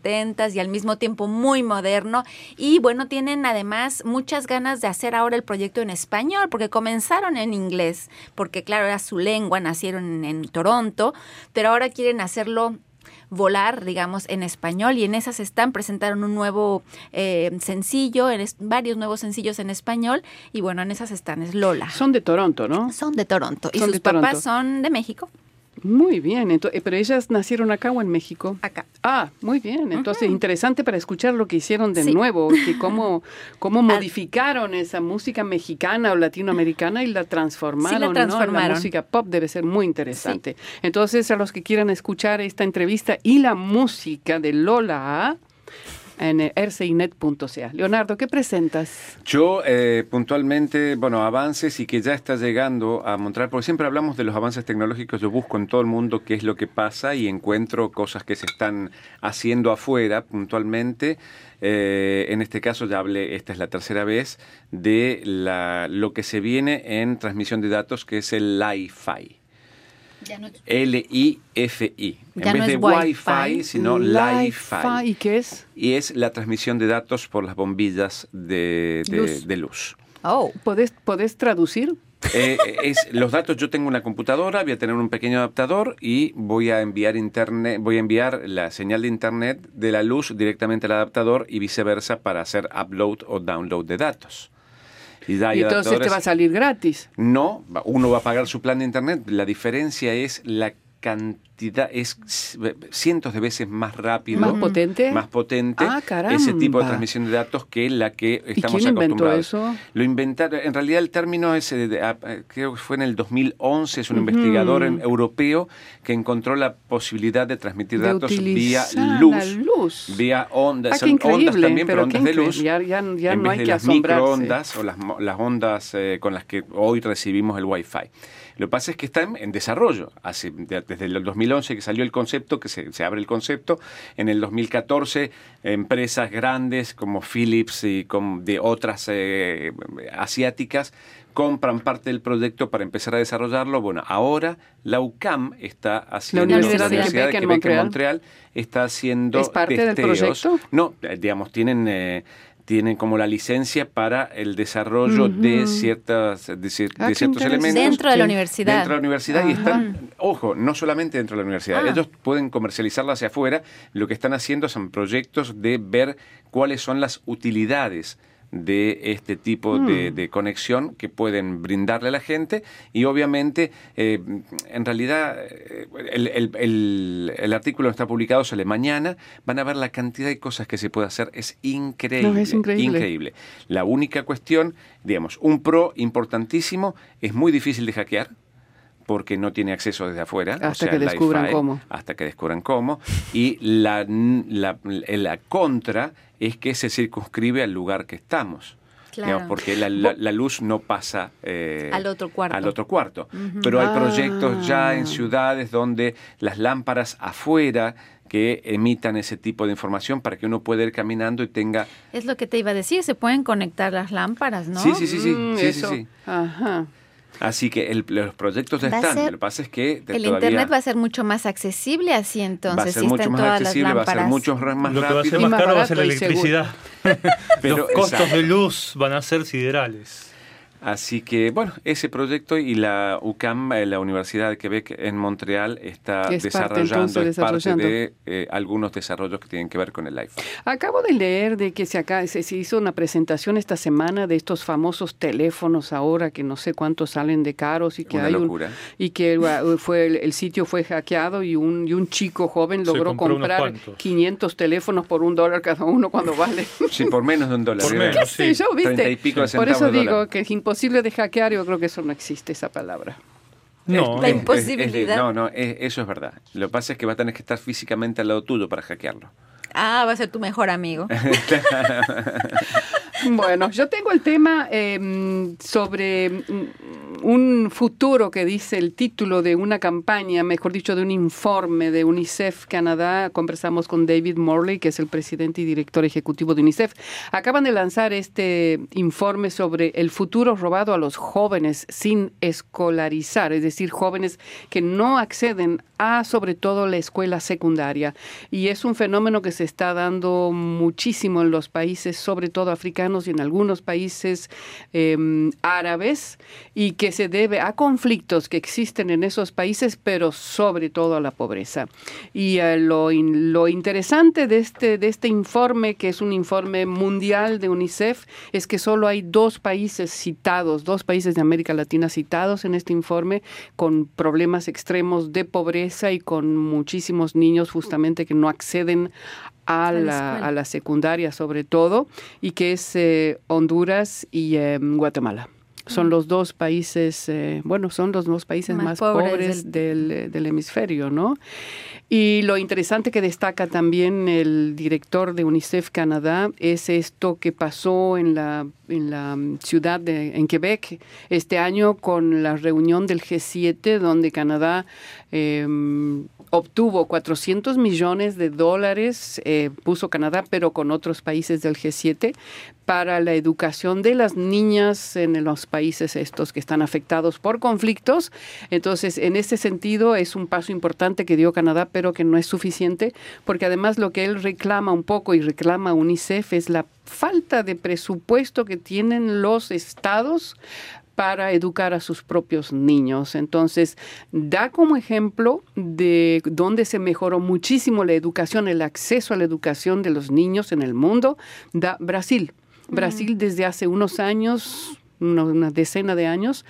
70s y al mismo tiempo muy moderno. Y bueno, tienen además muchas ganas de hacer ahora el proyecto en español, porque comenzaron en inglés, porque claro, era su lengua, nacieron en, en Toronto, pero ahora quieren hacerlo volar, digamos, en español y en esas están, presentaron un nuevo eh, sencillo, en varios nuevos sencillos en español y bueno, en esas están, es Lola.
Son de Toronto, ¿no?
Son de Toronto y
Son
sus
de Toronto.
papás son de México,
Muy bien. ento- eh, pero ellas nacieron acá o en México.
acá.
Ah, muy bien. Entonces, interesante para escuchar lo que hicieron de
Sí.
nuevo, que cómo, cómo modificaron esa música mexicana o latinoamericana y la transformaron, ¿no? La
transformaron.
música pop debe ser muy interesante. Entonces, a los que quieran escuchar esta entrevista y la música de Lola en rcinet.ca. Leonardo, ¿qué presentas?
Yo eh, puntualmente, bueno, avances y que ya está llegando a Montreal, porque siempre hablamos de los avances tecnológicos, yo busco en todo el mundo qué es lo que pasa y encuentro cosas que se están haciendo afuera puntualmente. Eh, en este caso ya hablé, esta es la tercera vez, de la, lo que se viene en transmisión de datos, que es el Li-Fi.
No,
L-I-F-I. En vez de Wi-Fi,
Wi-Fi.
sino
Li-Fi.
Li-Fi.
¿Y qué es?
Y es la transmisión de datos por las bombillas de, de-
Luz.
de luz.
Oh,
¿Podés, podés traducir?
Eh, es, los datos, yo tengo una computadora, voy a tener un pequeño adaptador y voy a enviar internet, voy a enviar la señal de internet de la luz directamente al adaptador y viceversa para hacer upload o download de datos. Y,
entonces te va a salir gratis.
No, uno va a pagar su plan de internet. La diferencia es la cantidad, es cientos de veces más rápido.
¿Más potente?
Más potente. Ah, ese tipo de transmisión de datos que la que estamos ¿Y quién Inventó eso? Lo inventaron, en realidad el término es, eh, ah, creo que fue en el 2011, es un investigador europeo que encontró la posibilidad de transmitir datos vía luz.
luz.
Vía ondas. Ah, ondas también, pero, ondas de luz.
Ya, ya, no hay que
las microondas o las, las ondas eh, con las que hoy recibimos el Wi-Fi. Lo que pasa es que está en, desarrollo. Hace, desde el 2011 que salió el concepto, que se, abre el concepto, en el 2014 empresas grandes como Philips y de otras eh, asiáticas compran parte del proyecto para empezar a desarrollarlo. Bueno, ahora la UCAM está haciendo
la Universidad, de Quebec, en
Montreal. está haciendo
¿Es parte del proyecto?
No, eh, digamos, tienen eh, tienen como la licencia para el desarrollo de ciertas de, ah, ciertos elementos
dentro de la universidad.
dentro de la universidad y están ojo no solamente dentro de la universidad ah. ellos pueden comercializarla hacia afuera. Lo que están haciendo son proyectos de ver cuáles son las utilidades de este tipo hmm. de, conexión que pueden brindarle a la gente y obviamente eh, en realidad eh, el, artículo está publicado, sale mañana, van a ver la cantidad de cosas que se puede hacer, es increíble,
es increíble.
increíble. La única cuestión, digamos, un pro importantísimo, es muy difícil de hackear, porque no tiene acceso desde afuera.
Hasta que descubran cómo.
Hasta que descubran cómo. Y la, la, la, contra es que se circunscribe al lugar que estamos. Claro. porque la, la, luz no pasa
eh, al otro cuarto.
Al otro cuarto. Pero hay proyectos ya en ah. ciudades donde las lámparas afuera que emitan ese tipo de información para que uno pueda ir caminando y tenga...
Es lo que te iba a decir, se pueden conectar las lámparas, ¿no?
Sí, sí, sí, sí. Mm, sí, sí, sí. Ajá. Así que los proyectos están. lo que pasa es que
el internet va a ser mucho más accesible así entonces. Va a
ser mucho más accesible, va a ser mucho más
Lo que va a ser más, caro va a ser la electricidad. Pero, los costos de luz van a ser siderales.
Así que, bueno, ese proyecto y la UCAM, eh, la Universidad de Quebec en Montreal, está desarrollando, es parte de eh, algunos desarrollos que tienen que ver con el iPhone.
Acabo de leer de que se, acá, se, hizo una presentación esta semana de estos famosos teléfonos ahora que no sé cuántos salen de caros y que hay
locura.
y que fue el, sitio fue hackeado y un, y un chico joven logró comprar 500 teléfonos por un dólar cada uno cuando vale.
Sí, por menos de un dólar.
Por menos, sí.
yo, ¿viste? por eso digo que es imposible imposible de hackear, yo creo que eso no existe, esa palabra.
No, la imposibilidad.
no, no, eso es verdad. Lo que pasa es que va a tener que estar físicamente al lado tuyo para hackearlo.
Ah, va a ser tu mejor amigo.
bueno, yo tengo el tema em, sobre mm, un futuro que dice el título de una campaña, mejor dicho, de un informe de UNICEF Canadá. Conversamos con David Morley, que es el presidente y director ejecutivo de UNICEF. Acaban de lanzar este informe sobre el futuro robado a los jóvenes sin escolarizar, es decir, jóvenes que no acceden a sobre todo la escuela secundaria. Y es un fenómeno que se está dando muchísimo en los países, sobre todo africanos y en algunos países em, árabes, y que se debe a conflictos que existen en esos países, pero sobre todo a la pobreza. Y eh, lo, lo interesante de este, de este informe, que es un informe mundial de UNICEF, es que solo hay dos países citados, dos países de América Latina citados en este informe con problemas extremos de pobreza y con muchísimos niños justamente que no acceden a la, a la, secundaria sobre todo, y que es eh, Honduras y em, Guatemala. Son mm. los dos países, eh, bueno, son los dos países más, pobres, del, eh, del, hemisferio, ¿no? Y lo interesante que destaca también el director de UNICEF Canadá es esto que pasó en la, en la mm, ciudad de en Quebec este año con la reunión del G7, donde Canadá eh, obtuvo 400 millones de dólares, eh, puso Canadá, pero con otros países del G7, para la educación de las niñas en los países estos que están afectados por conflictos. Entonces, en ese sentido, es un paso importante que dio Canadá, pero que no es suficiente, porque además lo que él reclama un poco y reclama UNICEF es la falta de presupuesto que tienen los estados para educar a sus propios niños. Entonces, da como ejemplo de donde se mejoró muchísimo la educación, el acceso a la educación de los niños en el mundo, da Brasil. Brasil desde hace unos años una, decena de años,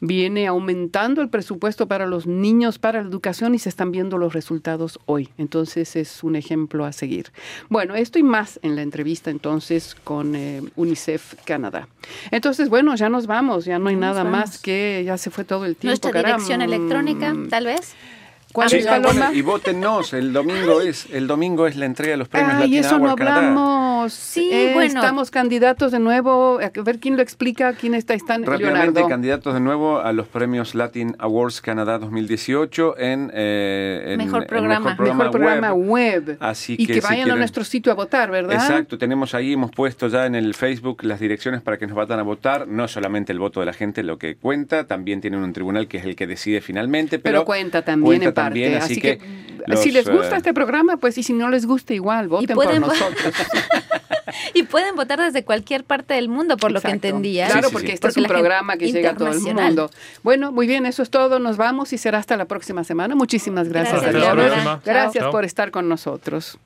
viene aumentando el presupuesto para los niños, para la educación y se están viendo los resultados hoy. Entonces es un ejemplo a seguir. Bueno, esto y más en la entrevista entonces con eh, UNICEF Canadá. Entonces, bueno, ya nos vamos, ya no hay nada más que ya se fue todo el tiempo.
Nuestra dirección electrónica, tal vez.
¿Cuál es la y votennos, el domingo es el domingo es la entrega de los premios Ay, Latin
eso no hablamos. Sí, eh, bueno. Estamos candidatos de nuevo, a ver quién lo explica, quién está, están
Rápidamente, candidatos de nuevo a los premios Latin Awards Canadá 2018 en,
eh, mejor, programa.
mejor programa, web. Así y que, vayan a nuestro sitio a votar, ¿verdad?
Exacto, tenemos ahí, hemos puesto ya en el Facebook las direcciones para que nos vayan a votar, no solamente el voto de la gente lo que cuenta, también tienen un tribunal que es el que decide finalmente, pero,
cuenta también en también, así, que, si les gusta eh, este programa, pues y si no les gusta igual, voten por nosotros.
y pueden votar desde cualquier parte del mundo, por lo que entendía.
Claro, porque este es un programa que llega a todo el mundo. Bueno, muy bien, eso es todo. Nos vamos y será hasta la próxima semana. Muchísimas gracias,
gracias
Gracias por estar con nosotros.